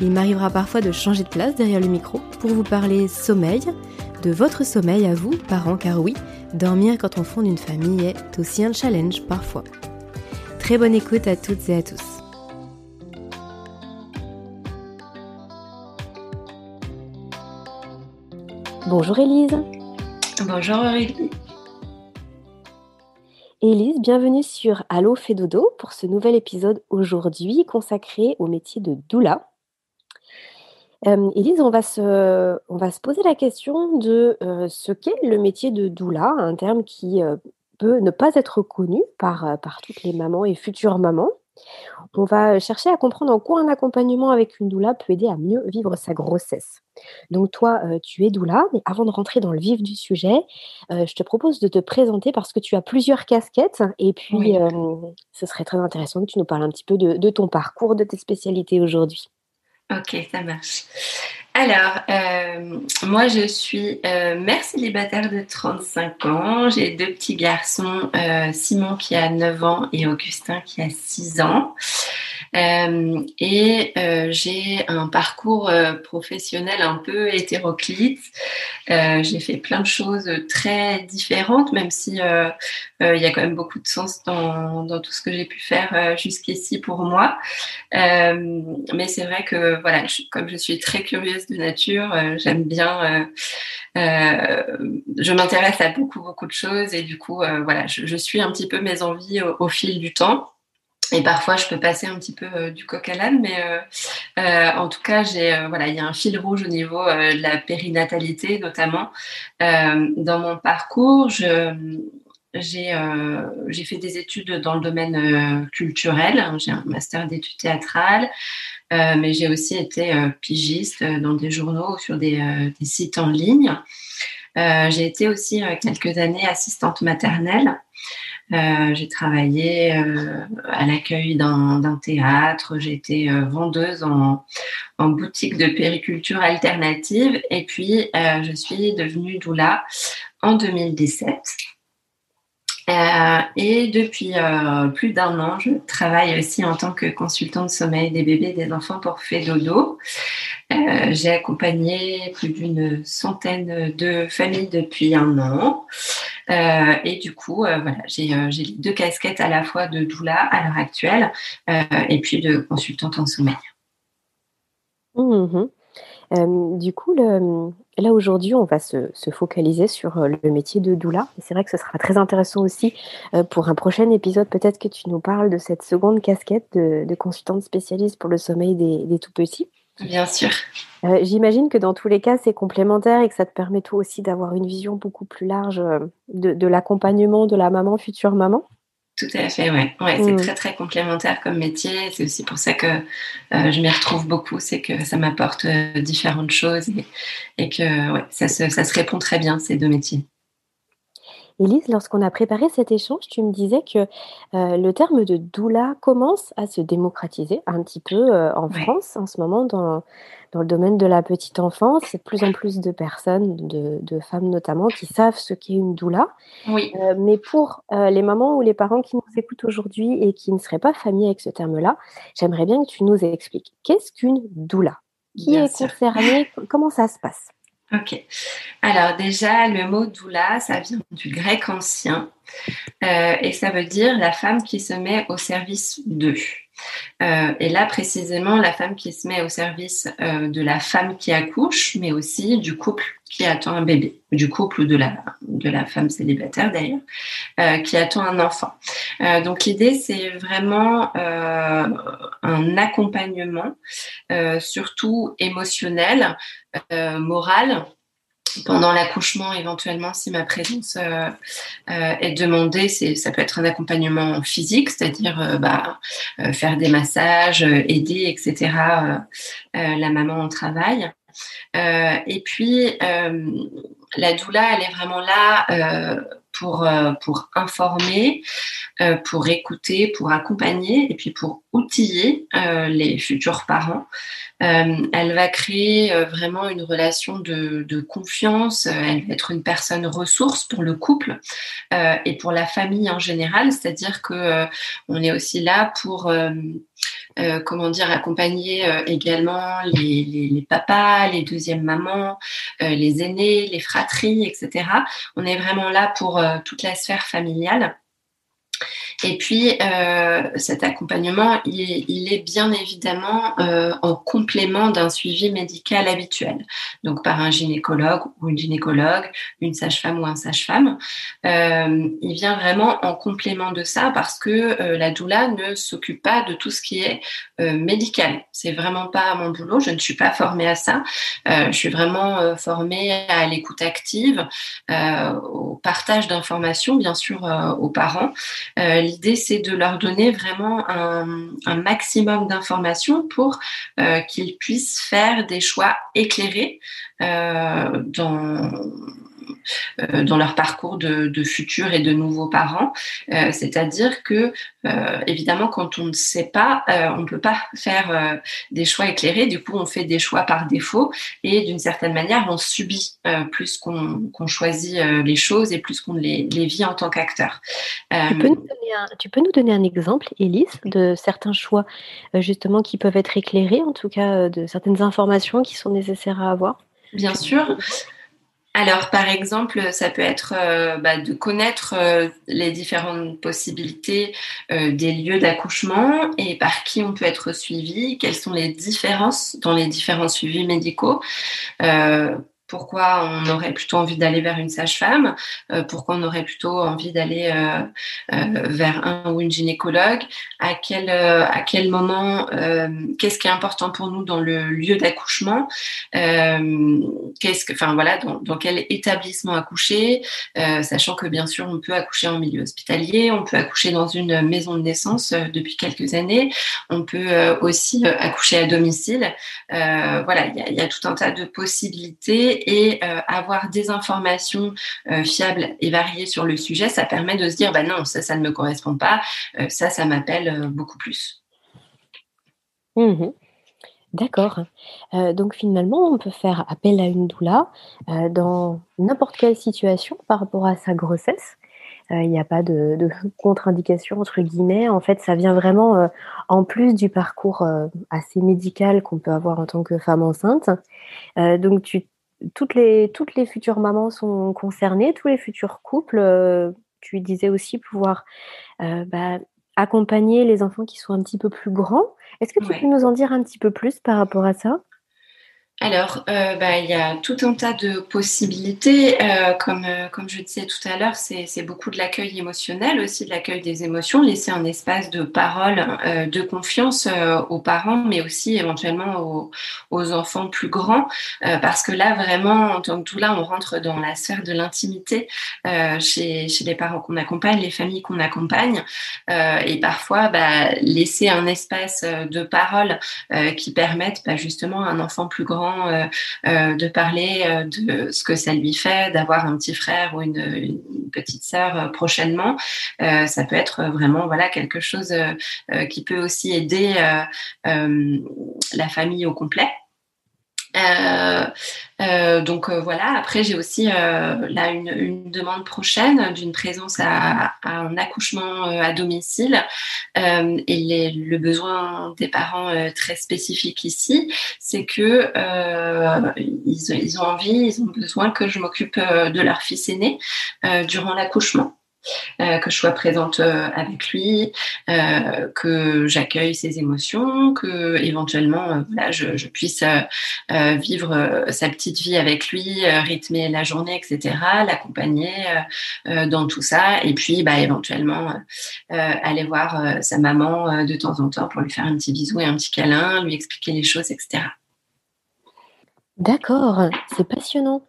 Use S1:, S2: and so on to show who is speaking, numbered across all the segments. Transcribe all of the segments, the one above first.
S1: Il m'arrivera parfois de changer de place derrière le micro pour vous parler sommeil, de votre sommeil à vous, parents, car oui, dormir quand on fonde une famille est aussi un challenge parfois. Très bonne écoute à toutes et à tous. Bonjour Élise.
S2: Bonjour Aurélie.
S1: Élise, bienvenue sur Allo Fédodo pour ce nouvel épisode aujourd'hui consacré au métier de doula. Euh, Élise, on va, se, on va se poser la question de euh, ce qu'est le métier de doula, un terme qui euh, peut ne pas être connu par, par toutes les mamans et futures mamans. On va chercher à comprendre en quoi un accompagnement avec une doula peut aider à mieux vivre sa grossesse. Donc toi, tu es doula, mais avant de rentrer dans le vif du sujet, je te propose de te présenter parce que tu as plusieurs casquettes et puis ce serait très intéressant que tu nous parles un petit peu de ton parcours, de tes spécialités aujourd'hui.
S2: Ok, ça marche. Alors, euh, moi, je suis euh, mère célibataire de 35 ans. J'ai deux petits garçons, euh, Simon qui a 9 ans et Augustin qui a 6 ans. Euh, et euh, j'ai un parcours euh, professionnel un peu hétéroclite. j'ai fait plein de choses très différentes, même si il y a quand même beaucoup de sens dans, dans tout ce que j'ai pu faire jusqu'ici pour moi. mais c'est vrai que voilà, comme je suis très curieuse de nature, j'aime bien. je m'intéresse à beaucoup beaucoup de choses et du coup voilà, je, je, suis un petit peu mes envies au fil du temps. Et parfois, je peux passer un petit peu euh, du coq à l'âne, mais euh, euh, en tout cas, j'ai voilà, il y a un fil rouge au niveau de la périnatalité, notamment dans mon parcours. J'ai j'ai fait des études dans le domaine culturel. J'ai un master d'études théâtrales, mais j'ai aussi été pigiste dans des journaux sur des, des sites en ligne. j'ai été aussi quelques années assistante maternelle. Euh, j'ai travaillé euh, à l'accueil d'un théâtre, été euh, vendeuse en, boutique de périculture alternative et puis je suis devenue doula en 2017. et depuis plus d'un an, je travaille aussi en tant que consultante sommeil des bébés et des enfants pour Fédodo. Euh, j'ai accompagné plus d'une centaine de familles depuis un an. Euh, et du coup, euh, voilà, j'ai deux casquettes à la fois de doula à l'heure actuelle et puis de consultante en sommeil.
S1: Mmh du coup, là aujourd'hui, on va se, focaliser sur le métier de doula. C'est vrai que ce sera très intéressant aussi pour un prochain épisode, peut-être que tu nous parles de cette seconde casquette de, consultante spécialiste pour le sommeil des tout petits.
S2: Bien sûr.
S1: Euh, j'imagine que dans tous les cas, c'est complémentaire et que ça te permet toi aussi d'avoir une vision beaucoup plus large euh, de, l'accompagnement de la maman, future maman?
S2: Tout à fait, ouais. ouais C'est mm. très très complémentaire comme métier. C'est aussi pour ça que euh, je m'y retrouve beaucoup, c'est que ça m'apporte différentes choses et, que ouais, ça, se, ça se répond très bien ces deux métiers.
S1: Élise, lorsqu'on a préparé cet échange, tu me disais que le terme de doula commence à se démocratiser un petit peu en France en ce moment dans, dans le domaine de la petite enfance. C'est de plus en plus de personnes, de, femmes notamment, qui savent ce qu'est une doula.
S2: Oui.
S1: mais pour les mamans ou les parents qui nous écoutent aujourd'hui et qui ne seraient pas familiers avec ce terme-là, j'aimerais bien que tu nous expliques qu'est-ce qu'une doula? Qui est concerné Comment ça se passe?
S2: Ok. Alors déjà, le mot doula, ça vient du grec ancien euh, et ça veut dire la femme qui se met au service d'eux. Euh, et là, précisément, la femme qui se met au service euh, de la femme qui accouche, mais aussi du couple qui attend un bébé, du couple ou de la, de la femme célibataire d'ailleurs, euh, qui attend un enfant. donc l'idée, c'est vraiment un accompagnement, surtout émotionnel, moral, pendant l'accouchement, éventuellement, si ma présence euh, euh, est demandée, ça peut être un accompagnement physique, c'est-à-dire euh, bah, faire des massages, aider, etc. la maman au travail. et puis, la doula, elle est vraiment là pour, pour informer, pour écouter, pour accompagner et puis pour outiller les futurs parents euh, elle va créer euh, vraiment une relation de, confiance. Euh, elle va être une personne ressource pour le couple et pour la famille en général. C'est-à-dire que on est aussi là pour comment dire, accompagner également les, les, les, papas, les deuxièmes mamans, les aînés, les fratries, etc. On est vraiment là pour toute la sphère familiale. Et puis, euh, cet accompagnement, il est, bien évidemment euh, en complément d'un suivi médical habituel, donc par un gynécologue ou une gynécologue, une sage-femme ou un sage-femme. Euh, il vient vraiment en complément de ça parce que la doula ne s'occupe pas de tout ce qui est médical. C'est vraiment pas mon boulot. Je ne suis pas formée à ça. je suis vraiment formée à l'écoute active, au partage d'informations, bien sûr, aux parents l'idée, c'est de leur donner vraiment un, maximum d'informations pour euh, qu'ils puissent faire des choix éclairés euh, dans dans leur parcours de, futurs et de nouveaux parents. Euh, c'est-à-dire que, euh, évidemment, quand on ne sait pas, on ne peut pas faire des choix éclairés. Du coup, on fait des choix par défaut et d'une certaine manière, on subit plus qu'on choisit les choses et plus qu'on les, vit en tant qu'acteur.
S1: Tu, tu, peux nous donner un exemple, Elise, de certains choix justement qui peuvent être éclairés, en tout cas de certaines informations qui sont nécessaires à avoir?
S2: Bien sûr. Alors, par exemple, ça peut être euh, bah, de connaître euh, les différentes possibilités euh, des lieux d'accouchement et par qui on peut être suivi, quelles sont les différences dans les différents suivis médicaux pourquoi on aurait plutôt envie d'aller vers une sage-femme, euh, pourquoi on aurait plutôt envie d'aller euh, euh, vers un ou une gynécologue, à quel, moment, qu'est-ce qui est important pour nous dans le lieu d'accouchement, qu'est-ce que, voilà, dans, quel établissement accoucher, sachant que bien sûr on peut accoucher en milieu hospitalier, on peut accoucher dans une maison de naissance depuis quelques années, on peut aussi accoucher à domicile. voilà, il y a tout un tas de possibilités et euh, avoir des informations euh, fiables et variées sur le sujet, ça permet de se dire, bah non, ça, ça ne me correspond pas, euh, ça, ça m'appelle beaucoup plus.
S1: Mmh D'accord. donc finalement, on peut faire appel à une doula dans n'importe quelle situation par rapport à sa grossesse. Il n'y a pas de, de contre-indication entre guillemets. En fait, ça vient vraiment en plus du parcours assez médical qu'on peut avoir en tant que femme enceinte. donc tu toutes les, toutes les futures mamans sont concernées, tous les futurs couples. Euh, tu disais aussi pouvoir euh, bah, accompagner les enfants qui sont un petit peu plus grands. Est-ce que tu peux nous en dire un petit peu plus par rapport à ça?
S2: Alors, euh, bah, il y a tout un tas de possibilités. Euh, comme, euh, comme je disais tout à l'heure, c'est beaucoup de l'accueil émotionnel, aussi de l'accueil des émotions, laisser un espace de parole, de confiance aux parents, mais aussi éventuellement aux, aux enfants plus grands. parce que là, vraiment, en tant que tout là, on rentre dans la sphère de l'intimité chez, chez les parents qu'on accompagne, les familles qu'on accompagne. et parfois, bah, laisser un espace de parole qui permette bah, justement à un enfant plus grand courant de parler de ce que ça lui fait d'avoir un petit frère ou une, petite sœur prochainement. ça peut être vraiment voilà quelque chose qui peut aussi aider la famille au complet. Euh, euh, donc euh, voilà, après j'ai aussi là une, demande prochaine d'une présence à, un accouchement à domicile et le besoin des parents très spécifique ici, c'est que ils, ils, ont envie, ils ont besoin que je m'occupe de leur fils aîné durant l'accouchement. Euh, que je sois présente euh, avec lui, euh, que j'accueille ses émotions, que éventuellement voilà, je, je puisse vivre sa petite vie avec lui, rythmer la journée, etc., l'accompagner dans tout ça, et puis bah, éventuellement aller voir sa maman de temps en temps pour lui faire un petit bisou et un petit câlin, lui expliquer les choses, etc.
S1: D'accord, c'est passionnant.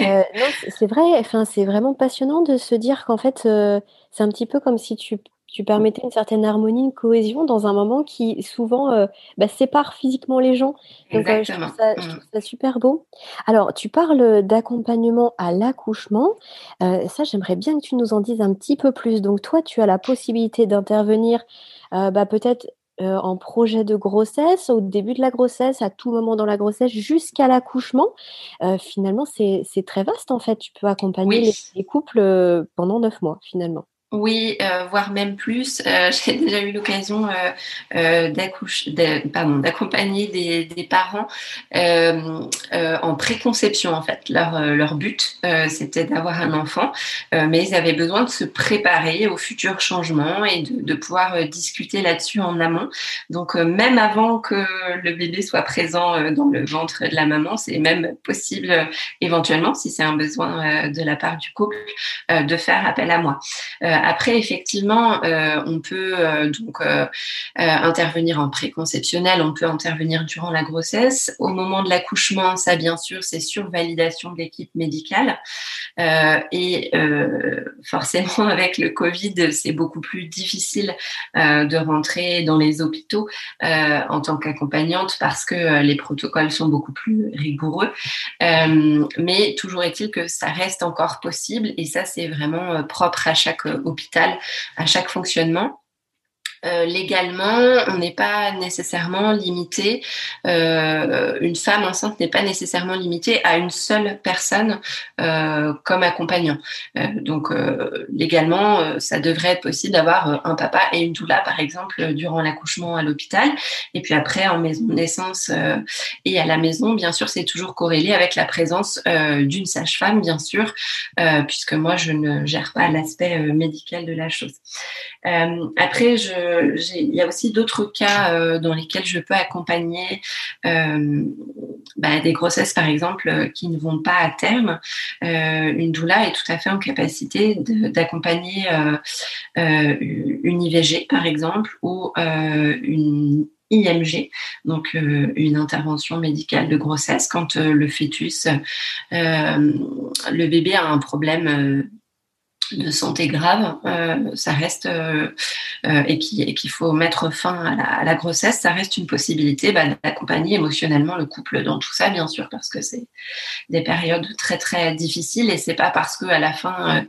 S1: Euh, c'est vrai, enfin, c'est vraiment passionnant de se dire qu'en fait, euh, c'est un petit peu comme si tu tu permettais une certaine harmonie, une cohésion dans un moment qui souvent, euh, bah, sépare physiquement les gens. Donc je trouve ça mmh. ça super beau. Alors tu parles, d'accompagnement à l'accouchement. ça, j'aimerais bien que tu nous en dises un petit peu plus. Donc toi, tu as la possibilité d'intervenir, bah, peut-être euh, en projet de grossesse, au début de la grossesse, à tout moment dans la grossesse, jusqu'à l'accouchement. Euh, finalement, c'est très vaste en fait. Tu peux accompagner les, couples euh, pendant neuf mois finalement.
S2: Oui, euh, voire même plus. Euh, j'ai déjà eu l'occasion euh, d'accompagner des, parents en préconception en fait. Leur, but, c'était d'avoir un enfant, mais ils avaient besoin de se préparer aux futurs changements et de pouvoir discuter là-dessus en amont. Donc même avant que le bébé soit présent dans le ventre de la maman, c'est même possible éventuellement, si c'est un besoin de la part du couple, de faire appel à moi après, effectivement, euh, on peut euh, donc euh, intervenir en préconceptionnel, on peut intervenir durant la grossesse. Au moment de l'accouchement, ça, bien sûr, c'est sur validation de l'équipe médicale. et forcément, avec le Covid, c'est beaucoup plus difficile de rentrer dans les hôpitaux en tant qu'accompagnante parce que les protocoles sont beaucoup plus rigoureux. mais toujours est-il que ça reste encore possible et ça, c'est vraiment propre à chaque hôpital à chaque fonctionnement. Euh, légalement, on n'est pas nécessairement limité, euh, une femme enceinte n'est pas nécessairement limitée à une seule personne euh, comme accompagnant. donc légalement, ça devrait être possible d'avoir un papa et une doula, par exemple, durant l'accouchement à l'hôpital. Et puis après, en maison de naissance et à la maison, bien sûr, c'est toujours corrélé avec la présence d'une sage-femme, bien sûr, puisque moi, je ne gère pas l'aspect médical de la chose. après, je il y a aussi d'autres cas euh, dans lesquels je peux accompagner euh, bah, des grossesses, par exemple, euh, qui ne vont pas à terme. une doula est tout à fait en capacité d'accompagner une IVG, par exemple, ou une IMG, donc une intervention médicale de grossesse, quand le fœtus, le bébé a un problème de santé grave, euh, ça reste euh, euh, et qu'il faut mettre fin à la, grossesse, ça reste une possibilité bah, d'accompagner émotionnellement le couple dans tout ça, bien sûr, parce que c'est des périodes très très difficiles et c'est pas parce que à la fin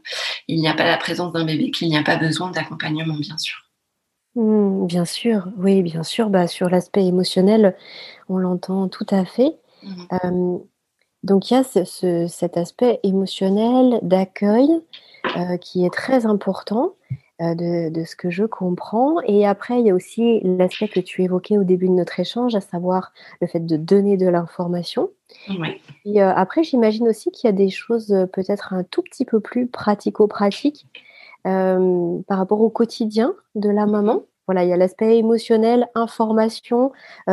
S2: il n'y a pas la présence d'un bébé qu'il n'y a pas besoin d'accompagnement, bien sûr.
S1: Mmh, bien sûr, oui, bien sûr. Bah, sur l'aspect émotionnel, on l'entend tout à fait. Mmh. donc il y a cet aspect émotionnel d'accueil. Euh, qui est très important euh, de, ce que je comprends. Et après, il y a aussi l'aspect que tu évoquais au début de notre échange, à savoir le fait de donner de l'information. Et euh, après, j'imagine aussi qu'il y a des choses peut-être un tout petit peu plus pratico-pratiques par rapport au quotidien de la maman. Voilà, il y a l'aspect émotionnel, information,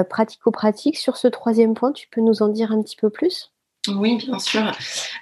S1: pratico-pratique. Sur ce troisième point, tu peux nous en dire un petit peu plus?
S2: Oui, bien sûr.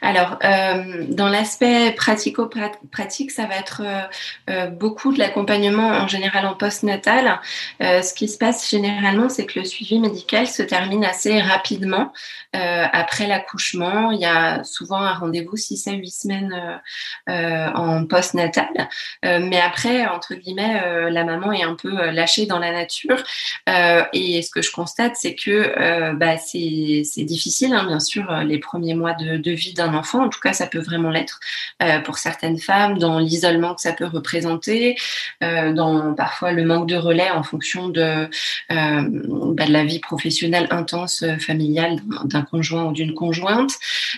S2: Alors, euh, dans l'aspect pratico-pratique, ça va être euh, euh, beaucoup de l'accompagnement en général en post-natal. ce qui se passe généralement, c'est que le suivi médical se termine assez rapidement après l'accouchement. Il y a souvent un rendez-vous 6 à 8 semaines en post-natal. mais après, entre guillemets, la maman est un peu lâchée dans la nature. et ce que je constate, c'est que bah, c'est difficile, hein, bien sûr les premiers mois de, vie d'un enfant. En tout cas, ça peut vraiment l'être euh, pour certaines femmes, dans l'isolement que ça peut représenter, euh, dans parfois le manque de relais en fonction de, euh, bah, de la vie professionnelle intense familiale d'un conjoint ou d'une conjointe.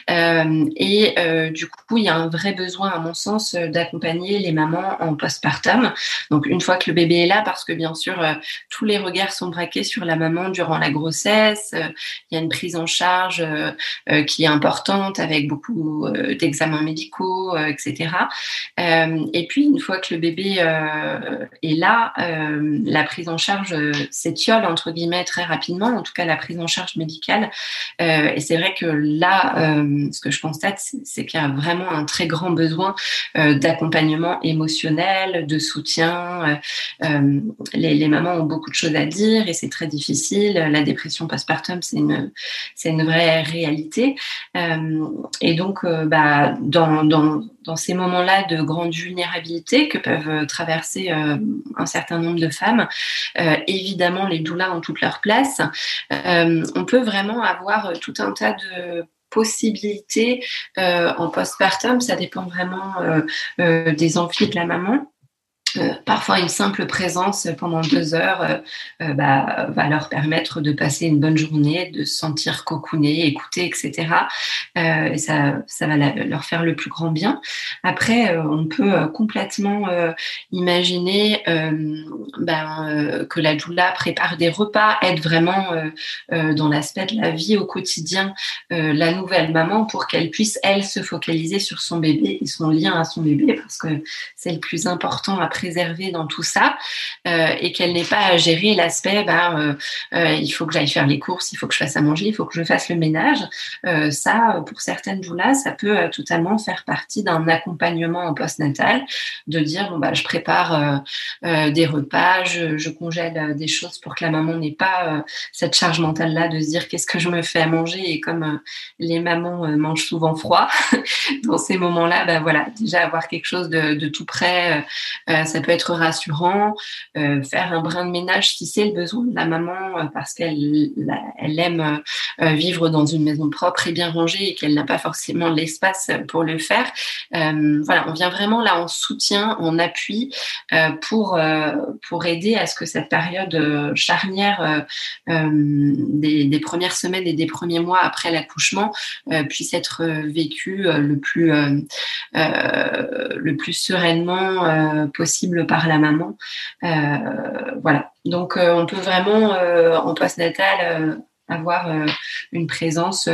S2: et du coup, il y a un vrai besoin, à mon sens, d'accompagner les mamans en postpartum. Donc, une fois que le bébé est là, parce que bien sûr, tous les regards sont braqués sur la maman durant la grossesse. Il y a une prise en charge qui est importante avec beaucoup euh, d'examens médicaux, euh, etc. Euh, et puis une fois que le bébé est là, la prise en charge s'étiole entre guillemets très rapidement, en tout cas la prise en charge médicale. et c'est vrai que là, ce que je constate, c'est qu'il y a vraiment un très grand besoin d'accompagnement émotionnel, de soutien. Les, mamans ont beaucoup de choses à dire et c'est très difficile. La dépression postpartum, c'est une, c'est une vraie réalité. Euh, et donc, euh, bah, dans, ces moments-là de grande vulnérabilité que peuvent traverser euh, un certain nombre de femmes, évidemment, les doulas ont toute leur place. on peut vraiment avoir tout un tas de possibilités en postpartum. Ça dépend vraiment des envies de la maman. Euh, parfois, une simple présence pendant deux heures euh, euh, bah, va leur permettre de passer une bonne journée, de se sentir cocooné, écouté, etc. et ça, ça va leur faire le plus grand bien. Après, on peut complètement imaginer ben, que la doula prépare des repas, aide vraiment dans l'aspect de la vie au quotidien la nouvelle maman pour qu'elle puisse, elle, se focaliser sur son bébé et son lien à son bébé parce que c'est le plus important après préserver dans tout ça euh, et qu'elle n'ait pas à gérer l'aspect ben, euh, euh, il faut que j'aille faire les courses, il faut que je fasse à manger, il faut que je fasse le ménage. ça, pour certaines doulas, ça peut totalement faire partie d'un accompagnement en postnatal, de dire bon bah je prépare des repas, je, congèle des choses pour que la maman n'ait pas cette charge mentale là de se dire qu'est-ce que je me fais à manger et comme les mamans mangent souvent froid dans ces moments-là, ben voilà déjà avoir quelque chose de tout près, ça peut être rassurant. Euh, faire un brin de ménage si c'est le besoin de la maman euh, parce qu'elle elle aime euh, vivre dans une maison propre et bien rangée et qu'elle n'a pas forcément l'espace pour le faire. voilà, on vient vraiment là en soutien, en appui pour pour aider à ce que cette période charnière des, des, premières semaines et des premiers mois après l'accouchement puisse être vécue le plus le plus sereinement possible par la maman. Euh, voilà. Donc, euh, on peut vraiment, euh, en post-natal, avoir une présence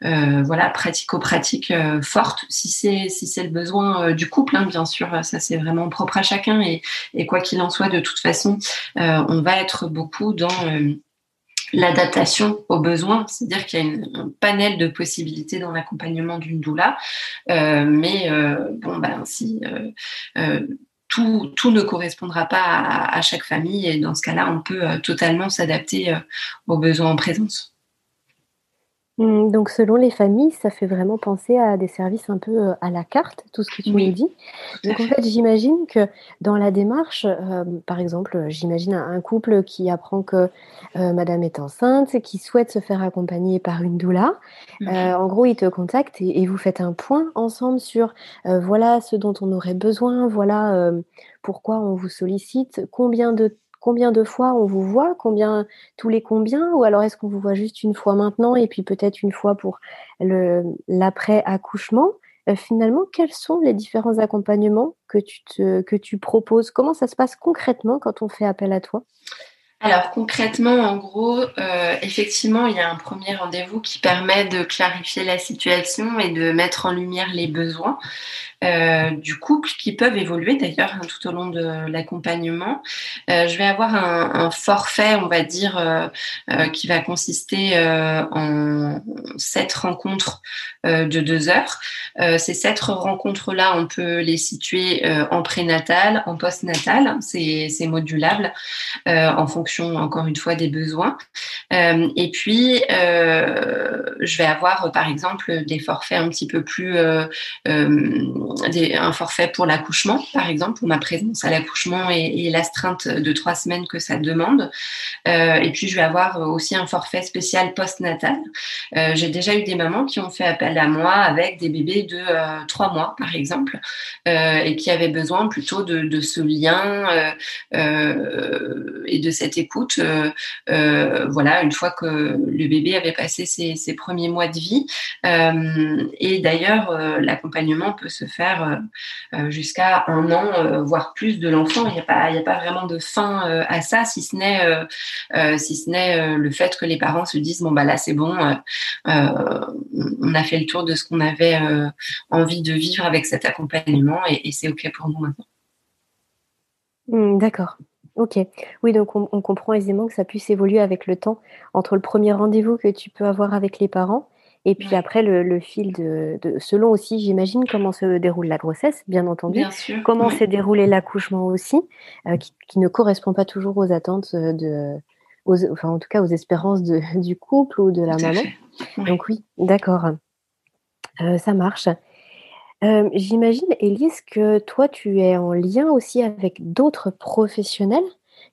S2: voilà pratico-pratique forte si c'est si c'est le besoin du couple hein, bien sûr ça c'est vraiment propre à chacun et, et quoi qu'il en soit de toute façon on va être beaucoup dans l'adaptation aux besoins, c'est-à-dire qu'il y a un panel de possibilités dans l'accompagnement d'une doula, mais bon ben si tout, tout, ne correspondra pas à, chaque famille. Et dans ce cas-là, on peut euh, totalement s'adapter euh, aux besoins en présence.
S1: Mmh, donc selon les familles, ça fait vraiment penser à des services un peu euh, à la carte, tout ce que tu me dis. Donc en fait, j'imagine que dans la démarche, par exemple, j'imagine un, couple qui apprend que madame est enceinte, qui souhaite se faire accompagner par une doula. Mmh. en gros, il te contacte et, et, vous faites un point ensemble sur voilà ce dont on aurait besoin, voilà pourquoi on vous sollicite, combien de combien de fois on vous voit, combien tous les combien, ou alors est-ce qu'on vous voit juste une fois maintenant et puis peut-être une fois pour l'après accouchement. Euh, finalement, quels sont les différents accompagnements que tu, proposes? Comment ça se passe concrètement quand on fait appel à toi?
S2: Alors concrètement, en gros, euh, effectivement, il y a un premier rendez-vous qui permet de clarifier la situation et de mettre en lumière les besoins. Euh, du couple qui peuvent évoluer d'ailleurs hein, tout au long de l'accompagnement. Euh, je vais avoir un, forfait, on va dire, euh, qui va consister en sept rencontres de deux heures. ces sept rencontres-là, on peut les situer en prénatal, en postnatal, c'est modulable en fonction, encore une fois, des besoins. et puis, je vais avoir, par exemple, des forfaits un petit peu plus un forfait pour l'accouchement, par exemple, pour ma présence à l'accouchement et, l'astreinte de trois semaines que ça demande. Euh, et puis, je vais avoir aussi un forfait spécial post-natal. Euh, j'ai déjà eu des mamans qui ont fait appel à moi avec des bébés de euh, trois mois, par exemple, et qui avaient besoin plutôt de, ce lien et de cette écoute. voilà, une fois que le bébé avait passé ses premiers mois de vie. et d'ailleurs, l'accompagnement peut se euh, euh, jusqu'à un an, euh, voire plus de l'enfant. Il n'y a, pas, a pas vraiment de fin à ça, si ce n'est si le fait que les parents se disent bon bah là c'est bon, on a fait le tour de ce qu'on avait envie de vivre avec cet accompagnement et, c'est ok pour nous maintenant.
S1: Hmm, d'accord. Ok. Oui, donc on, on, comprend aisément que ça puisse évoluer avec le temps entre le premier rendez-vous que tu peux avoir avec les parents et puis après, le, fil de, selon aussi, j'imagine, comment se déroule la grossesse, bien entendu. Comment s'est déroulé l'accouchement aussi, euh, qui, ne correspond pas toujours aux attentes de, enfin en tout cas aux espérances du couple ou de la maman. Donc oui, d'accord. Euh, ça marche. Euh, j'imagine, Elise, que toi, tu es en lien aussi avec d'autres professionnels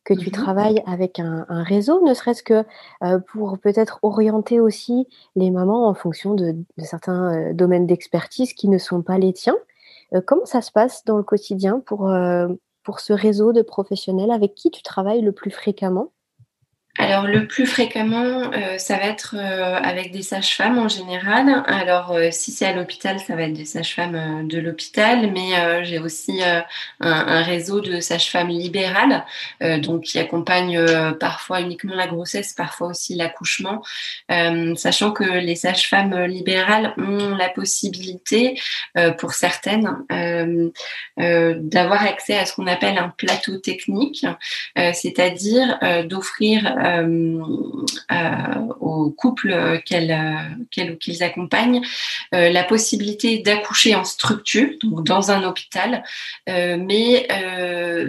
S1: que tu mmh travailles avec un, réseau, ne serait-ce que euh, pour peut-être orienter aussi les mamans en fonction de, certains euh, domaines d'expertise qui ne sont pas les tiens. Euh, comment ça se passe dans le quotidien pour, pour ce réseau de professionnels avec qui tu travailles le plus fréquemment?
S2: Alors le plus fréquemment, euh, ça va être euh, avec des sages-femmes en général. Alors euh, si c'est à l'hôpital, ça va être des sages-femmes de l'hôpital, mais j'ai aussi un, réseau de sages-femmes libérales, donc qui accompagnent parfois uniquement la grossesse, parfois aussi l'accouchement, sachant que les sages-femmes libérales ont la possibilité, pour certaines, d'avoir accès à ce qu'on appelle un plateau technique, c'est-à-dire d'offrir aux couples qu'elles ou qu'ils accompagnent euh, la possibilité d'accoucher en structure, donc dans un hôpital, mais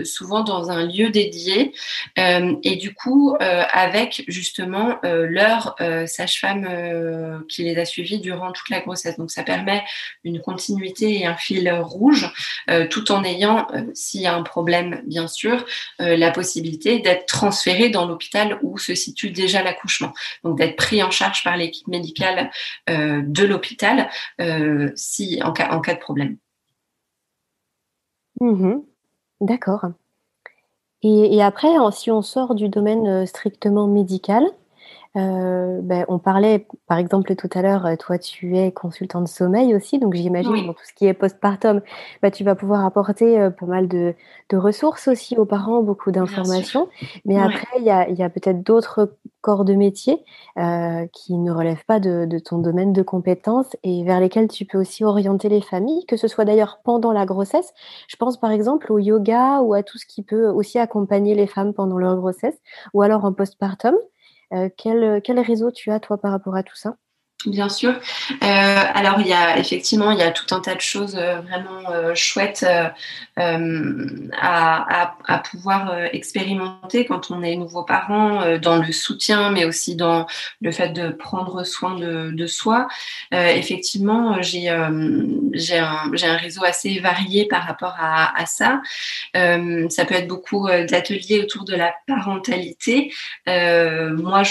S2: souvent dans un lieu dédié et du coup avec justement leur sage-femme qui les a suivis durant toute la grossesse. Donc ça permet une continuité et un fil rouge tout en ayant, s'il y a un problème bien sûr, la possibilité d'être transféré dans l'hôpital où se situe déjà l'accouchement. Donc d'être pris en charge par l'équipe médicale euh, de l'hôpital euh, si en cas, en cas de problème.
S1: Mmh D'accord. Et, après, si on sort du domaine euh, strictement médical, euh, ben, on parlait, par exemple, tout à l'heure, euh, toi, tu es consultant de sommeil aussi, donc j'imagine dans tout ce qui est postpartum, ben, tu vas pouvoir apporter euh, pas mal de, ressources aussi aux parents, beaucoup d'informations. Mais après, il y a, peut-être d'autres corps de métier qui ne relèvent pas de, de, ton domaine de compétences et vers lesquels tu peux aussi orienter les familles, que ce soit d'ailleurs pendant la grossesse. Je pense par exemple au yoga ou à tout ce qui peut aussi accompagner les femmes pendant leur grossesse, ou alors en postpartum. Euh, quel, quel réseau tu as, toi, par rapport à tout ça?
S2: Bien sûr. Euh, alors, il y a effectivement, il y a tout un tas de choses euh, vraiment euh, chouettes à, pouvoir expérimenter quand on est nouveau parent, dans le soutien, mais aussi dans le fait de prendre soin de, de soi. effectivement, j'ai j'ai un, réseau assez varié par rapport à, à ça. ça peut être beaucoup d'ateliers autour de la parentalité. moi,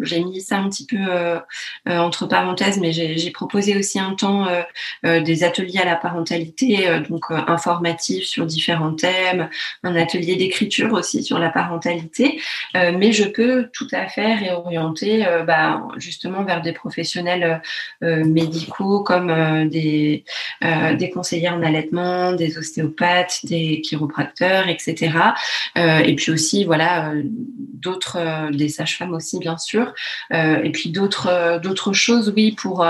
S2: j'ai mis ça un petit peu entre entre parenthèses, mais j'ai proposé aussi un temps des ateliers à la parentalité, donc informatifs sur différents thèmes, un atelier d'écriture aussi sur la parentalité. mais je peux tout à fait réorienter bah, justement vers des professionnels médicaux comme des, des conseillers en allaitement, des ostéopathes, des chiropracteurs, etc. et puis aussi, voilà, d'autres, des sages-femmes aussi, bien sûr. et puis d'autres, d'autres choses, oui, pour,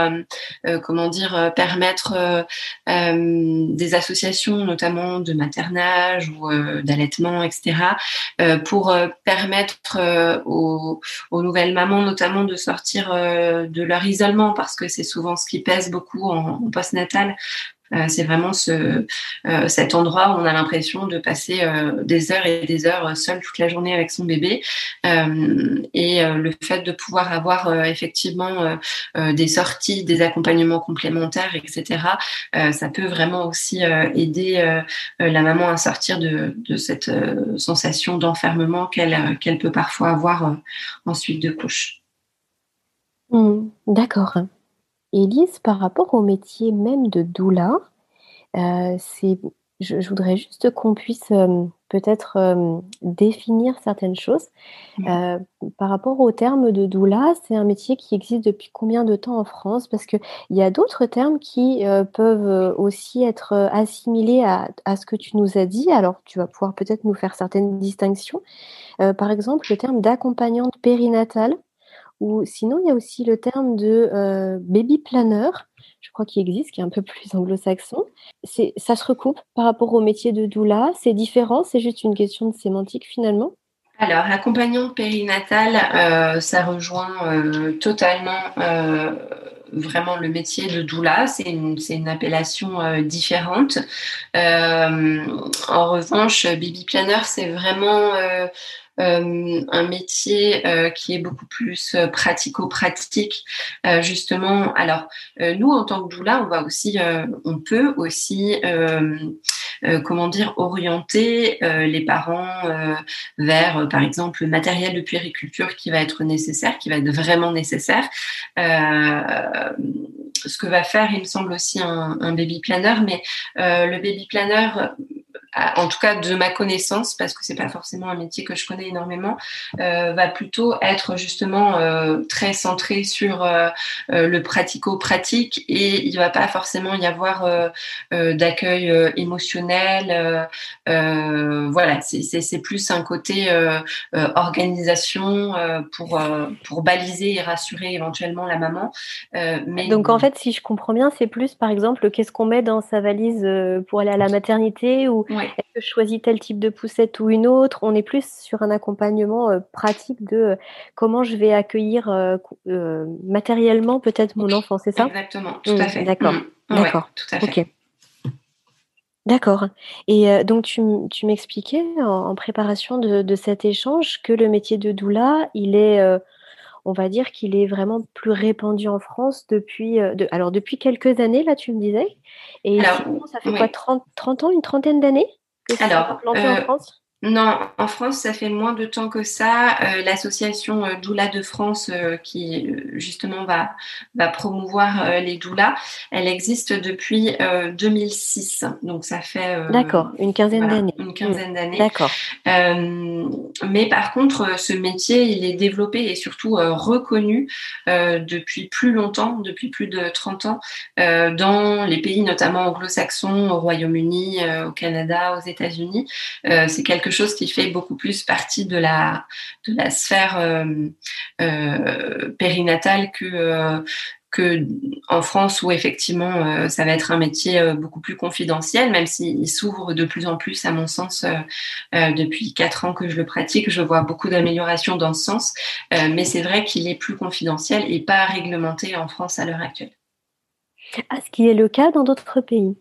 S2: comment dire, permettre des associations, notamment de maternage ou d'allaitement, etc., pour permettre aux, nouvelles mamans, notamment, de sortir de leur isolement, parce que c'est souvent ce qui pèse beaucoup en postnatal, euh, c'est vraiment euh, cet endroit où on a l'impression de passer euh, des heures et des heures seul toute la journée avec son bébé. et le fait de pouvoir avoir effectivement des sorties, des accompagnements complémentaires, etc., ça peut vraiment aussi aider la maman à sortir de, cette sensation d'enfermement qu'elle qu'elle peut parfois avoir ensuite de couche.
S1: Mmh, d'accord. Élise, par rapport au métier même de doula, euh, c'est, je, voudrais juste qu'on puisse euh, peut-être euh, définir certaines choses. Mmh. par rapport au terme de doula, c'est un métier qui existe depuis combien de temps en France? Parce qu'il y a d'autres termes qui peuvent aussi être assimilés à, à, ce que tu nous as dit. Alors, tu vas pouvoir peut-être nous faire certaines distinctions. par exemple, le terme d'accompagnante périnatale sinon, il y a aussi le terme de euh, baby planner, je crois qu'il existe, qui est un peu plus anglo-saxon. Ça se recoupe par rapport au métier de doula. C'est différent, c'est juste une question de sémantique finalement.
S2: Alors, accompagnant périnatale, euh, ça rejoint euh, totalement vraiment le métier de doula. C'est une, une, appellation différente. en revanche, baby planner, c'est vraiment un métier euh, qui est beaucoup plus euh, pratico-pratique, justement. Alors, nous, en tant que doula, on va aussi, on peut aussi, comment dire, orienter les parents vers, par exemple, le matériel de puériculture qui va être nécessaire, qui va être vraiment nécessaire. ce que va faire, il me semble aussi un, un baby planner, mais le baby planner en tout cas de ma connaissance, parce que c'est pas forcément un métier que je connais énormément, euh, va plutôt être justement euh, très centré sur euh, le pratico-pratique et il va pas forcément y avoir d'accueil émotionnel. voilà, c'est plus un côté organisation pour pour baliser et rassurer éventuellement la maman.
S1: mais donc en fait, si je comprends bien, c'est plus par exemple qu'est-ce qu'on met dans sa valise pour aller à la maternité ou est-ce que je choisis tel type de poussette ou une autre? On est plus sur un accompagnement euh, pratique de euh, comment je vais accueillir euh, matériellement peut-être mon enfant, c'est ça?
S2: Exactement, tout à mmh, fait.
S1: D'accord, mmh. d'accord. tout à fait. D'accord. Et donc tu, m'expliquais en, préparation de, cet échange que le métier de doula, il est, on va dire qu'il est vraiment plus répandu en France depuis, alors depuis quelques années, là tu me disais. Et ça fait quoi, 30, 30 ans, une trentaine d'années
S2: alors, en euh, France? Non, en France, ça fait moins de temps que ça. Euh, l'association euh, Doula de France, euh, qui justement va, va promouvoir les doulas, elle existe depuis 2006. Donc ça fait...
S1: D'accord, une quinzaine d'années.
S2: Une quinzaine mmh. d'années.
S1: D'accord.
S2: mais par contre, ce métier, il est développé et surtout reconnu depuis plus longtemps, depuis plus de 30 ans, dans les pays notamment anglo-saxons, au Royaume-Uni, au Canada, aux États-Unis. C'est quelque chose qui fait beaucoup plus partie de la, de la sphère euh, euh, périnatale que, euh, que en France où effectivement ça va être un métier beaucoup plus confidentiel, même s'il s'ouvre de plus en plus à mon sens depuis quatre ans que je le pratique, je vois beaucoup d'améliorations dans ce sens, mais c'est vrai qu'il est plus confidentiel et pas réglementé en France à l'heure actuelle.
S1: À ce qui est le cas dans d'autres pays?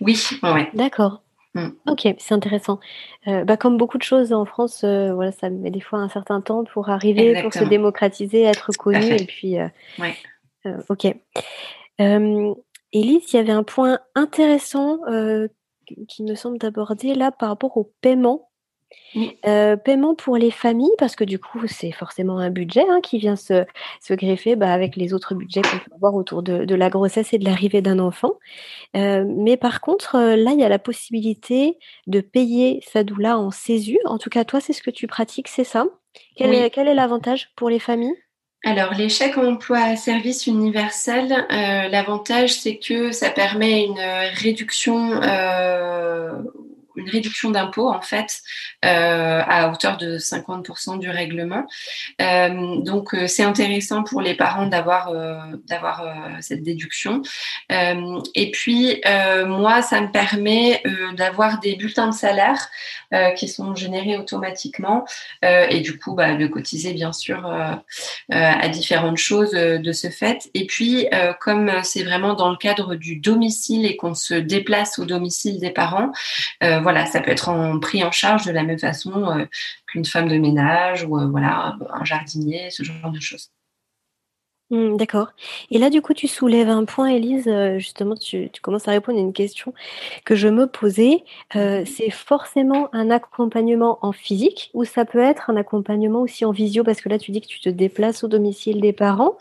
S2: Oui, ouais.
S1: D'accord. Mmh. Ok, c'est intéressant. Euh, bah, comme beaucoup de choses en France, euh, voilà, ça met des fois un certain temps pour arriver, pour se démocratiser, être connu. Et puis, euh, ok. Élise, il y avait un point intéressant qui me semble d'aborder là par rapport au paiement Euh, paiement pour les familles, parce que du coup, c'est forcément un budget hein, qui vient se, greffer bah, avec les autres budgets qu'on peut avoir autour de, la grossesse et de l'arrivée d'un enfant. Euh, mais par contre, euh, là, il y a la possibilité de payer sa doula en CESU. En tout cas, toi, c'est ce que tu pratiques, c'est ça? Quel, est, quel est l'avantage pour les familles?
S2: Alors, les chèques emploi service universel, l'avantage, c'est que ça permet une réduction une réduction d'impôt en fait euh, à hauteur de 50% du règlement. Euh, donc euh, c'est intéressant pour les parents d'avoir d'avoir cette déduction. et puis moi ça me permet d'avoir des bulletins de salaire qui sont générés automatiquement et du coup bah, de cotiser bien sûr à différentes choses de ce fait. Et puis comme c'est vraiment dans le cadre du domicile et qu'on se déplace au domicile des parents, voilà, ça peut être pris en charge de la même façon euh, qu'une femme de ménage ou euh, voilà, un jardinier, ce genre de choses.
S1: Mmh, d'accord. Et là, du coup, tu soulèves un point, Élise. Euh, justement, tu, commences à répondre à une question que je me posais. Euh, c'est forcément un accompagnement en physique ou ça peut être un accompagnement aussi en visio? Parce que là, tu dis que tu te déplaces au domicile des parents.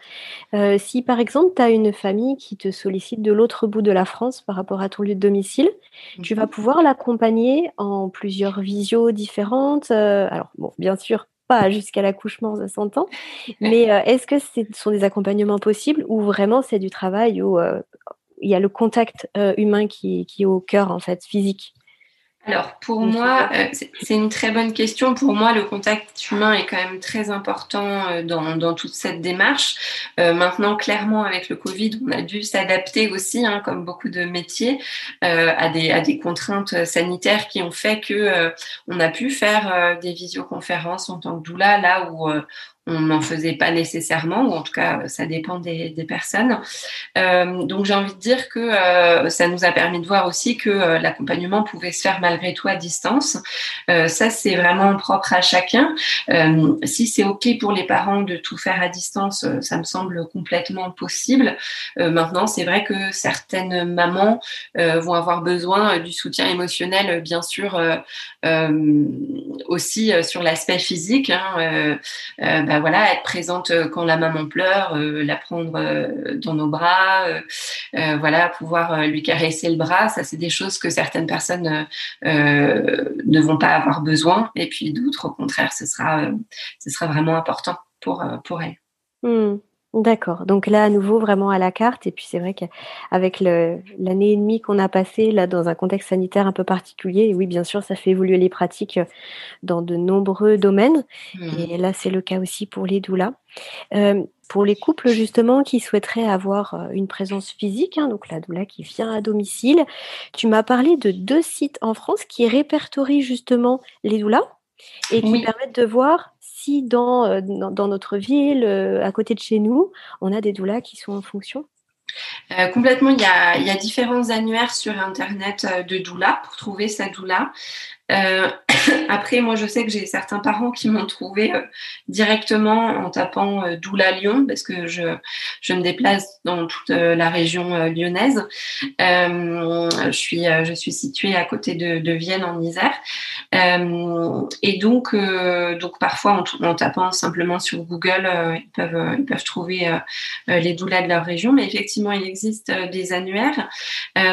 S1: Euh, si, par exemple, tu as une famille qui te sollicite de l'autre bout de la France par rapport à ton lieu de domicile, tu vas mmh. pouvoir l'accompagner en plusieurs visios différentes. alors, bon, bien sûr, jusqu'à l'accouchement, ça s'entend. Mais euh, est-ce que ce sont des accompagnements possibles ou vraiment c'est du travail où euh, il y a le contact euh, humain qui, qui, est au cœur, en fait, physique?
S2: Alors pour moi, euh, c'est une très bonne question. Pour moi, le contact humain est quand même très important euh, dans, dans toute cette démarche. Euh, maintenant, clairement, avec le Covid, on a dû s'adapter aussi, hein, comme beaucoup de métiers, euh, à, des, à des contraintes sanitaires qui ont fait que on a pu faire des visioconférences en tant que doula, là où on n'en faisait pas nécessairement, ou en tout cas, ça dépend des, personnes. Euh, donc, j'ai envie de dire que euh, ça nous a permis de voir aussi que euh, l'accompagnement pouvait se faire malgré tout à distance. Euh, ça, c'est vraiment propre à chacun. Euh, si c'est OK pour les parents de tout faire à distance, ça me semble complètement possible. maintenant, c'est vrai que certaines mamans vont avoir besoin du soutien émotionnel, bien sûr, aussi sur l'aspect physique. Hein, bah, voilà, être présente euh, quand la maman pleure, euh, la prendre euh, dans nos bras, voilà, pouvoir lui caresser le bras. Ça, c'est des choses que certaines personnes ne vont pas avoir besoin, et puis d'autres, au contraire, ce sera, vraiment important pour pour elles.
S1: Mmh. D'accord. Donc là, à nouveau, vraiment à la carte. Et puis c'est vrai qu'avec l'année et demie qu'on a passée là dans un contexte sanitaire un peu particulier, oui, bien sûr, ça fait évoluer les pratiques euh, dans de nombreux domaines. Mmh. Et là, c'est le cas aussi pour les doulas. Euh, pour les couples justement qui souhaiteraient avoir euh, une présence physique, hein, donc la doula qui vient à domicile, tu m'as parlé de deux sites en France qui répertorient justement les doulas et qui permettent de voir euh, dans, dans, notre ville, euh, à côté de chez nous, on a des doulas qui sont en fonction
S2: euh, complètement, il y, a, il y, a, différents annuaires sur Internet de doula pour trouver sa doula. après, moi, je sais que j'ai certains parents qui m'ont trouvé euh, directement en tapant euh, Doula Lyon, parce que je, je me déplace dans toute la région lyonnaise. je, suis, je suis située à côté de, de Vienne, en Isère. et donc, donc parfois, en, en, tapant simplement sur Google, ils, peuvent, ils peuvent trouver les doulas de leur région. Mais effectivement, il existe des annuaires.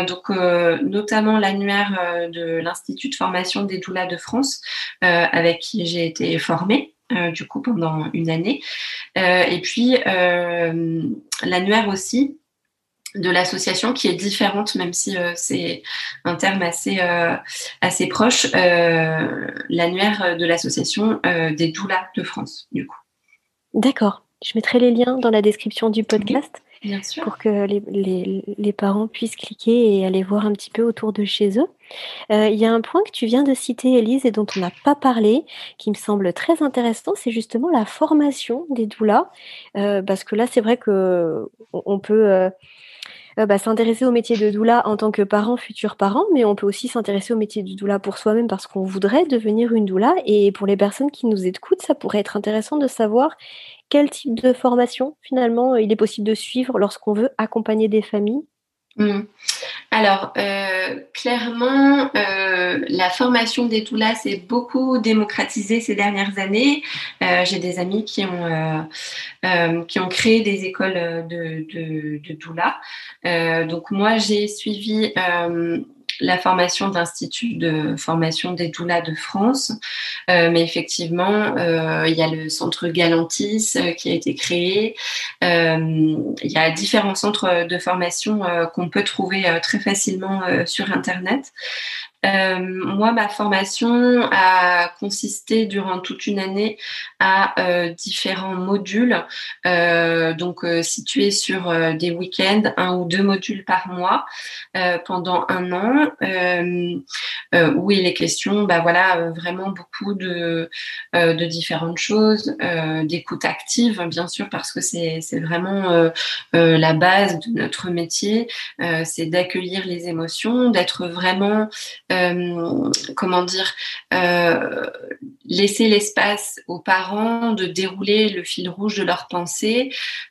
S2: donc, notamment l'annuaire de l'Institut de formation des doulas de France, euh, avec qui j'ai été formée. Euh, du coup pendant une année. Euh, et puis l'annuaire aussi de l'association qui est différente, même si c'est un terme assez, assez proche, l'annuaire de l'association des doulas de France, du coup.
S1: D'accord. Je mettrai les liens dans la description du podcast.
S2: Bien sûr.
S1: Pour que les, les, parents puissent cliquer et aller voir un petit peu autour de chez eux. Euh, il y a un point que tu viens de citer, Elise, et dont on n'a pas parlé, qui me semble très intéressant, c'est justement la formation des doulas. Euh, parce que là, c'est vrai que on peut. Euh, bah, s'intéresser au métier de doula en tant que parent, futur parent, mais on peut aussi s'intéresser au métier de doula pour soi-même parce qu'on voudrait devenir une doula. Et pour les personnes qui nous écoutent, ça pourrait être intéressant de savoir quel type de formation finalement il est possible de suivre lorsqu'on veut accompagner des familles
S2: Hmm. Alors, euh, clairement, euh, la formation des doulas s'est beaucoup démocratisée ces dernières années. Euh, j'ai des amis qui ont, qui ont créé des écoles de, de, de donc, moi, j'ai suivi la formation d'Institut de formation des doulas de France. Euh, mais effectivement, euh, il y a le centre Galantis euh, qui a été créé. il y a différents centres de formation qu'on peut trouver très facilement sur Internet. Euh, moi, ma formation a consisté durant toute une année à euh, différents modules, euh, donc situés sur des week-ends, un ou deux modules par mois pendant un an, où il est question, bah voilà, vraiment beaucoup de, de différentes choses, d'écoute active, bien sûr, parce que c'est vraiment la base de notre métier, c'est d'accueillir les émotions, d'être vraiment euh, comment dire, euh, laisser l'espace aux parents de dérouler le fil rouge de leurs pensées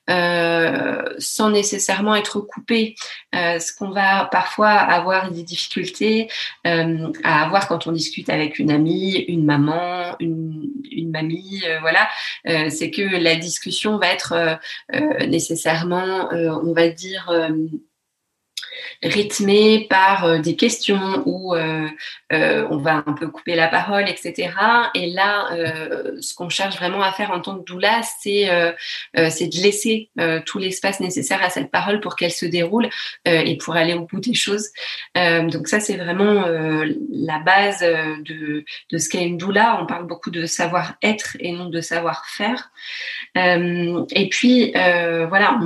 S2: euh, sans nécessairement être coupé. ce qu'on va parfois avoir des difficultés à avoir quand on discute avec une amie, une maman, une, une mamie, voilà, c'est que la discussion va être nécessairement, on va dire, rythmé par euh, des questions où euh, euh, on va un peu couper la parole, etc. Et là, ce qu'on cherche vraiment à faire en tant que doula, c'est de laisser tout l'espace nécessaire à cette parole pour qu'elle se déroule et pour aller au bout des choses. donc ça, c'est vraiment la base de, de ce qu'est une doula. On parle beaucoup de savoir-être et non de savoir-faire. et puis, voilà,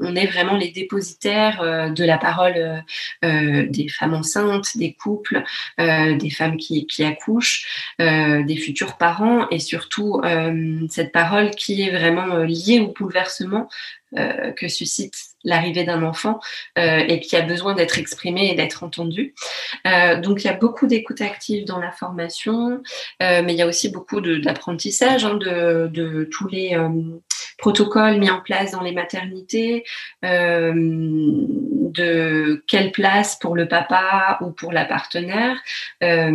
S2: on, est vraiment les dépositaires de la parole euh, euh, des femmes enceintes, des couples, euh, des femmes qui, accouchent, des futurs parents et surtout cette parole qui est vraiment liée au bouleversement que suscite l'arrivée d'un enfant et qui a besoin d'être exprimée et d'être entendue. donc il y a beaucoup d'écoute active dans la formation, mais il y a aussi beaucoup d'apprentissage hein, de, de, tous les protocoles mis en place dans les maternités, euh, de quelle place pour le papa ou pour la partenaire, euh,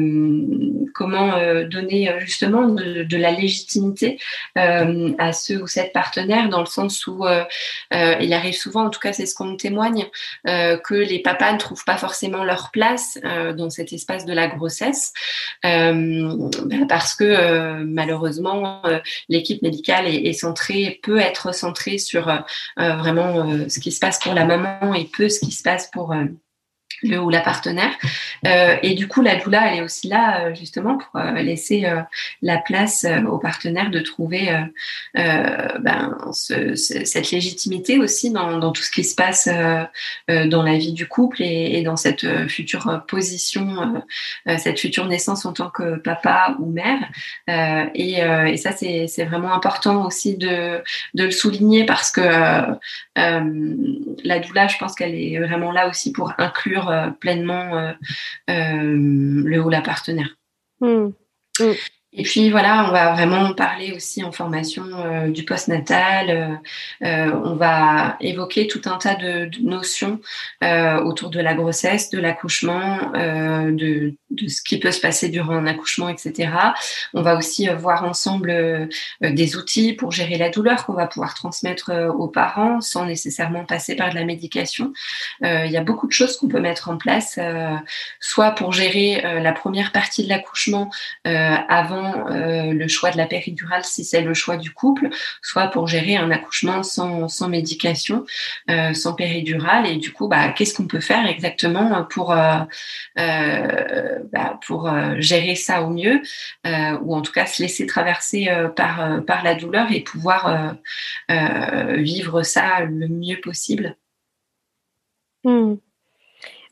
S2: comment euh, donner justement de, la légitimité à ceux ou cette partenaire dans le sens où il arrive souvent, en tout cas c'est ce qu'on me témoigne, que les papas ne trouvent pas forcément leur place dans cet espace de la grossesse parce que malheureusement l'équipe médicale est centrée peut être centré sur euh, euh, vraiment euh, ce qui se passe pour la maman et peu ce qui se passe pour le ou la partenaire. Euh, et du coup, la doula, elle est aussi là euh, justement pour euh, laisser la place aux partenaires de trouver ben, cette légitimité aussi dans, tout ce qui se passe dans la vie du couple et, dans cette future position, cette future naissance en tant que papa ou mère. Et, ça, c'est vraiment important aussi de, de, le souligner parce que la doula, je pense qu'elle est vraiment là aussi pour inclure pleinement euh, euh, le ou la partenaire. Hmm. Hmm. Et puis voilà, on va vraiment parler aussi en formation euh, du postnatal. Euh, euh, on va évoquer tout un tas de, notions euh, autour de la grossesse, de l'accouchement, euh, de, de, ce qui peut se passer durant un accouchement, etc. On va aussi voir ensemble des outils pour gérer la douleur qu'on va pouvoir transmettre aux parents sans nécessairement passer par de la médication. Il y a beaucoup de choses qu'on peut mettre en place, soit pour gérer la première partie de l'accouchement avant euh, le choix de la péridurale si c'est le choix du couple, soit pour gérer un accouchement sans, médication, euh, sans péridurale. Et du coup, bah, qu'est-ce qu'on peut faire exactement pour, euh, bah, gérer ça au mieux, ou en tout cas se laisser traverser par, par la douleur et pouvoir vivre ça le mieux possible?
S1: Hmm.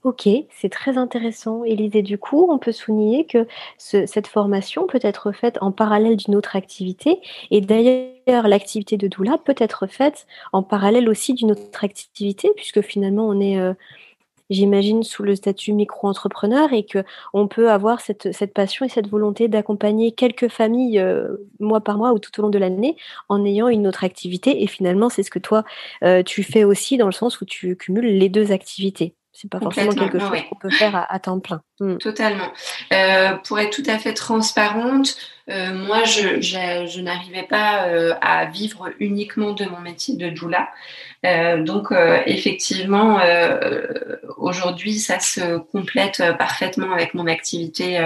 S1: Ok, c'est très intéressant, Élisée. Du coup, on peut souligner que cette formation peut être faite en parallèle d'une autre activité. Et d'ailleurs, l'activité de doula peut être faite en parallèle aussi d'une autre activité, puisque finalement, on est, euh, j'imagine, sous le statut micro-entrepreneur et qu'on peut avoir cette, passion et cette volonté d'accompagner quelques familles euh, mois par mois ou tout au long de l'année en ayant une autre activité. Et finalement, c'est ce que toi, euh, tu fais aussi dans le sens où tu cumules les deux activités. C'est pas forcément quelque chose qu'on peut faire à, temps plein.
S2: Hmm. Totalement. pour être tout à fait transparente, moi, je, je n'arrivais pas à vivre uniquement de mon métier de doula. Euh, donc euh, effectivement, euh, aujourd'hui, ça se complète parfaitement avec mon activité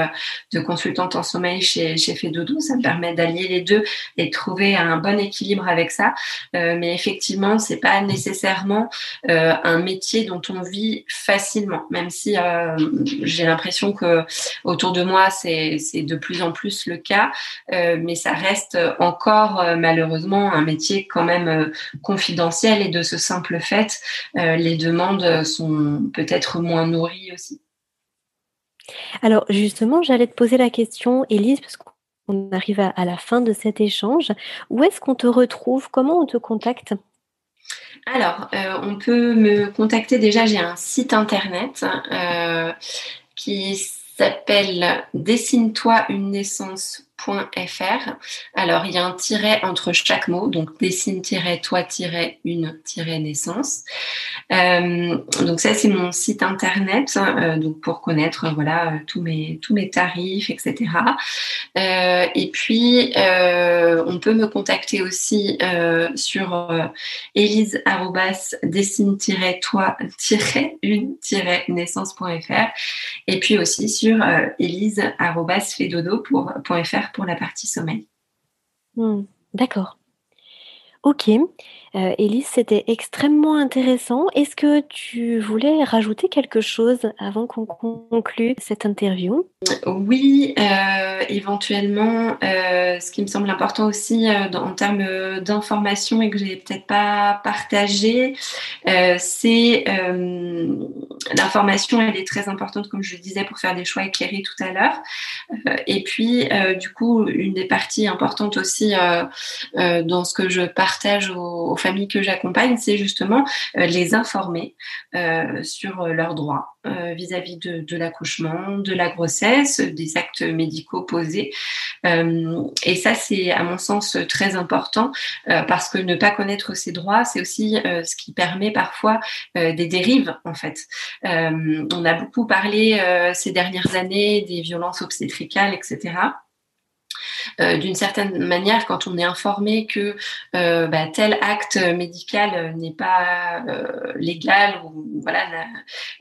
S2: de consultante en sommeil chez, chez Fedodo. Ça me permet d'allier les deux et de trouver un bon équilibre avec ça. mais effectivement, c'est pas nécessairement un métier dont on vit facilement, même si j'ai l'impression que autour de moi, c'est de plus en plus le cas. Mais ça reste encore malheureusement un métier quand même confidentiel et de ce simple fait, euh, les demandes sont peut-être moins nourries aussi.
S1: Alors justement, j'allais te poser la question, Élise, parce qu'on arrive à, la fin de cet échange. Où est-ce qu'on te retrouve? Comment on te contacte?
S2: Alors, euh, on peut me contacter déjà, j'ai un site internet euh, qui s'appelle Dessine-toi une naissance .fr. Alors, il y a un tiret entre chaque mot, donc dessine-toi-une-naissance. Euh, donc ça, c'est mon site internet, euh, donc pour connaître voilà tous mes tous mes tarifs, etc. Euh, et puis, on peut me contacter aussi sur elise dessine-toi-une-naissance.fr et puis aussi sur elise-fedodo.fr pour la partie sommeil.
S1: Hmm, d'accord. Ok. Euh, Élise, c'était extrêmement intéressant. Est-ce que tu voulais rajouter quelque chose avant qu'on conclue cette interview?
S2: Oui, euh, éventuellement. Euh, ce qui me semble important aussi en termes d'information et que je n'ai peut-être pas partagé, c'est l'information, elle est très importante, comme je le disais, pour faire des choix éclairés tout à l'heure. et puis, du coup, une des parties importantes aussi dans ce que je partage aux familles que j'accompagne, c'est justement euh, les informer euh, sur euh, leurs droits vis-à-vis de, l'accouchement, de la grossesse, des actes médicaux posés. et ça, c'est à mon sens très important parce que ne pas connaître ses droits, c'est aussi ce qui permet parfois des dérives en fait. on a beaucoup parlé ces dernières années des violences obstétricales, etc. Euh, d'une certaine manière, quand on est informé que euh, bah, tel acte médical n'est pas euh, légal ou voilà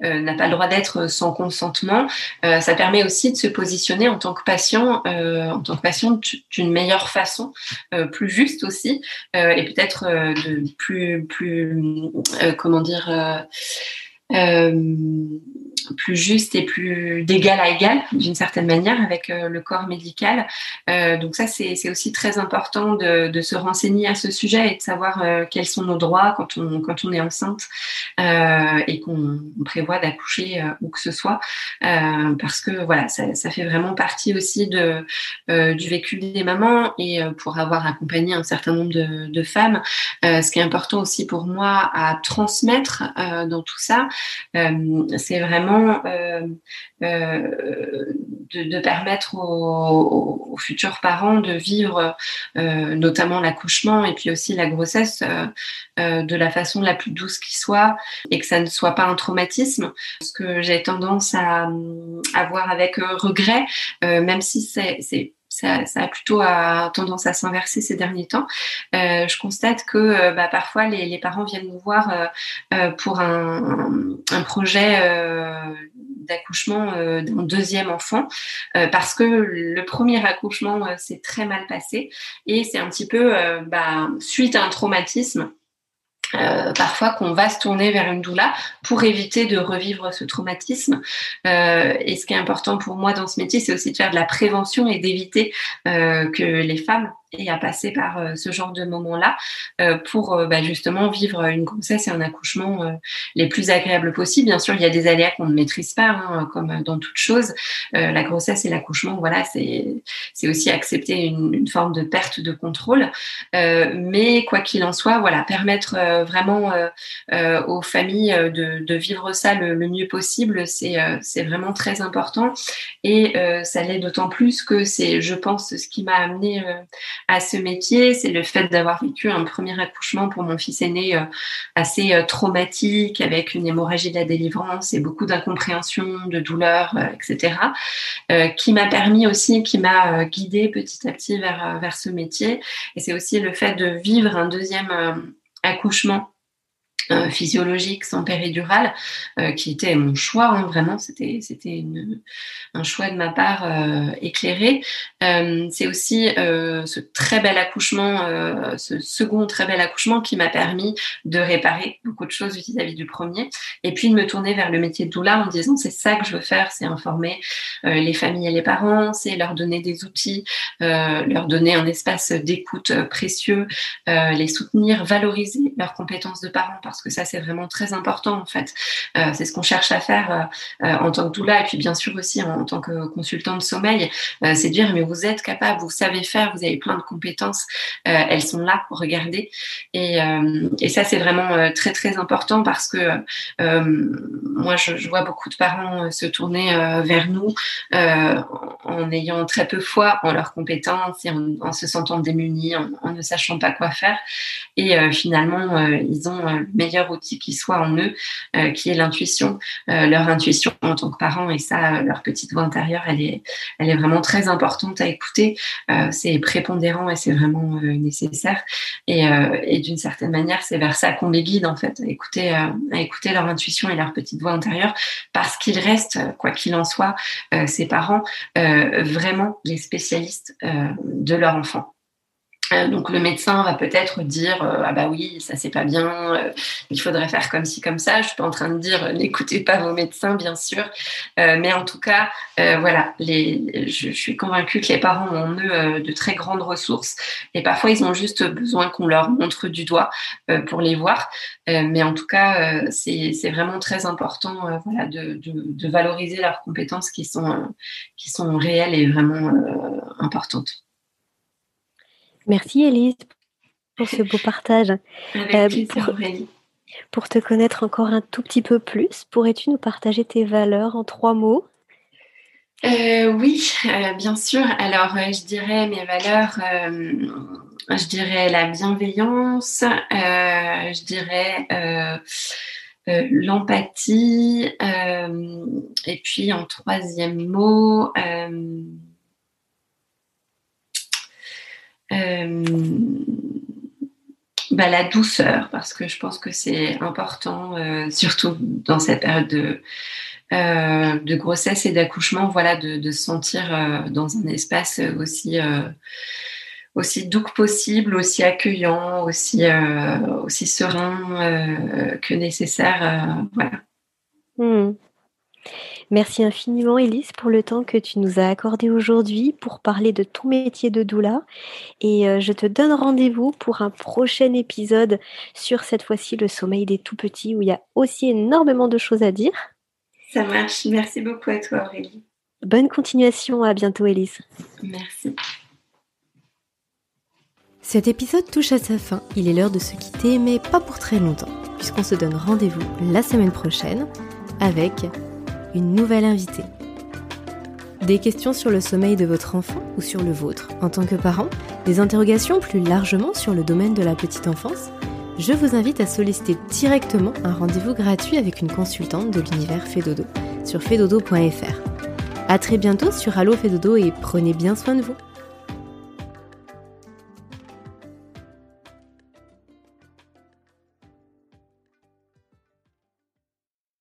S2: n'a pas le droit d'être sans consentement, ça permet aussi de se positionner en tant que patient, en tant que patient d'une meilleure façon, plus juste aussi, et peut-être de plus plus comment dire plus juste et plus d'égal à égal d'une certaine manière avec euh, le corps médical. Euh, donc ça, c'est aussi très important de, se renseigner à ce sujet et de savoir euh, quels sont nos droits quand on, quand on est enceinte et qu'on prévoit d'accoucher où que ce soit. parce que voilà, ça, ça, fait vraiment partie aussi de, du vécu des mamans et pour avoir accompagné un certain nombre de femmes, ce qui est important aussi pour moi à transmettre dans tout ça, c'est vraiment euh, euh, de, permettre aux, futurs parents de vivre euh, notamment l'accouchement et puis aussi la grossesse de la façon la plus douce qui soit et que ça ne soit pas un traumatisme. Ce que j'ai tendance à, avoir avec regret, même si c'est ça, a plutôt tendance à s'inverser ces derniers temps. je constate que bah, parfois les, parents viennent nous voir pour un, projet d'accouchement euh, d'un deuxième enfant euh, parce que le premier accouchement euh, s'est très mal passé et c'est un petit peu bah, suite à un traumatisme parfois qu'on va se tourner vers une doula pour éviter de revivre ce traumatisme. et ce qui est important pour moi dans ce métier, c'est aussi de faire de la prévention et d'éviter que les femmes et à passer par euh, ce genre de moments-là euh, pour euh, bah, justement vivre une grossesse et un accouchement les plus agréables possibles. Bien sûr, il y a des aléas qu'on ne maîtrise pas, hein, comme dans toute chose. la grossesse et l'accouchement, voilà, c'est aussi accepter une, une, forme de perte de contrôle. mais quoi qu'il en soit, voilà, permettre vraiment aux familles de, de, vivre ça le, le mieux possible, c'est vraiment très important. Et ça l'est d'autant plus que c'est, je pense, ce qui m'a amené à ce métier, c'est le fait d'avoir vécu un premier accouchement pour mon fils aîné assez traumatique, avec une hémorragie de la délivrance et beaucoup d'incompréhension, de douleur, etc., qui m'a permis aussi, qui m'a guidée petit à petit vers, vers ce métier. Et c'est aussi le fait de vivre un deuxième accouchement euh, physiologique sans péridurale, euh, qui était mon choix, hein, vraiment, c'était c'était un choix de ma part euh, éclairé. c'est aussi ce très bel accouchement, ce second très bel accouchement qui m'a permis de réparer beaucoup de choses vis-à-vis du premier, et puis de me tourner vers le métier de doula en disant c'est ça que je veux faire, c'est informer les familles et les parents, c'est leur donner des outils, leur donner un espace d'écoute précieux, les soutenir, valoriser leurs compétences de parents parce que ça, c'est vraiment très important en fait. Euh, c'est ce qu'on cherche à faire euh, euh, en tant que doula et puis bien sûr aussi en, tant que consultant de sommeil, c'est de dire mais vous êtes capable, vous savez faire, vous avez plein de compétences, elles sont là, regardez. Et, et ça, c'est vraiment très très important parce que moi, je, je, vois beaucoup de parents se tourner vers nous en ayant très peu foi en leurs compétences et en, se sentant démunis, en, ne sachant pas quoi faire. Et finalement, ils ont le meilleur outil qui soit en eux, euh, qui est l'intuition, euh, leur intuition en tant que parents. Et ça, euh, leur petite voix intérieure, elle est, elle est vraiment très importante à écouter. c'est prépondérant et c'est vraiment nécessaire. Et, d'une certaine manière, c'est vers ça qu'on les guide en fait, à écouter, écouter leur intuition et leur petite voix intérieure, parce qu'ils restent, quoi qu'il en soit, ces parents vraiment les spécialistes de leur enfant. Euh, donc le médecin va peut-être dire euh, ah bah oui ça c'est pas bien euh, il faudrait faire comme ci comme ça. Je suis pas en train de dire n'écoutez pas vos médecins bien sûr. Mais en tout cas voilà je, suis convaincue que les parents ont eux de très grandes ressources. Et parfois ils ont juste besoin qu'on leur montre du doigt pour les voir. Mais en tout cas c'est vraiment très important voilà de, de, de, valoriser leurs compétences qui sont qui sont réelles et vraiment importantes.
S1: Merci Elise pour ce beau partage.
S2: Euh,
S1: pour, te connaître encore un tout petit peu plus, pourrais-tu nous partager tes valeurs en trois mots?
S2: Euh, Oui, euh, bien sûr. Alors, je dirais mes valeurs, je dirais la bienveillance, je dirais l'empathie, et puis en troisième mot, euh, bah, la douceur, parce que je pense que c'est important, euh, surtout dans cette période de, euh, de grossesse et d'accouchement, voilà, de, de, se sentir dans un espace aussi aussi doux que possible, aussi accueillant, aussi aussi serein que nécessaire, voilà.
S1: Hmm. Merci infiniment, Elise, pour le temps que tu nous as accordé aujourd'hui pour parler de ton métier de doula. Et euh, je te donne rendez-vous pour un prochain épisode sur cette fois-ci le sommeil des tout petits, où il y a aussi énormément de choses à dire.
S2: Ça marche. Merci beaucoup à toi, Aurélie.
S1: Bonne continuation. À bientôt, Elise.
S2: Merci.
S1: Cet épisode touche à sa fin. Il est l'heure de se quitter, mais pas pour très longtemps, puisqu'on se donne rendez-vous la semaine prochaine avec une nouvelle invitée. Des questions sur le sommeil de votre enfant ou sur le vôtre en tant que parent, des interrogations plus largement sur le domaine de la petite enfance Je vous invite à solliciter directement un rendez-vous gratuit avec une consultante de l'univers Fedodo sur fedodo.fr. A très bientôt sur Allo Fedodo et prenez bien soin de vous.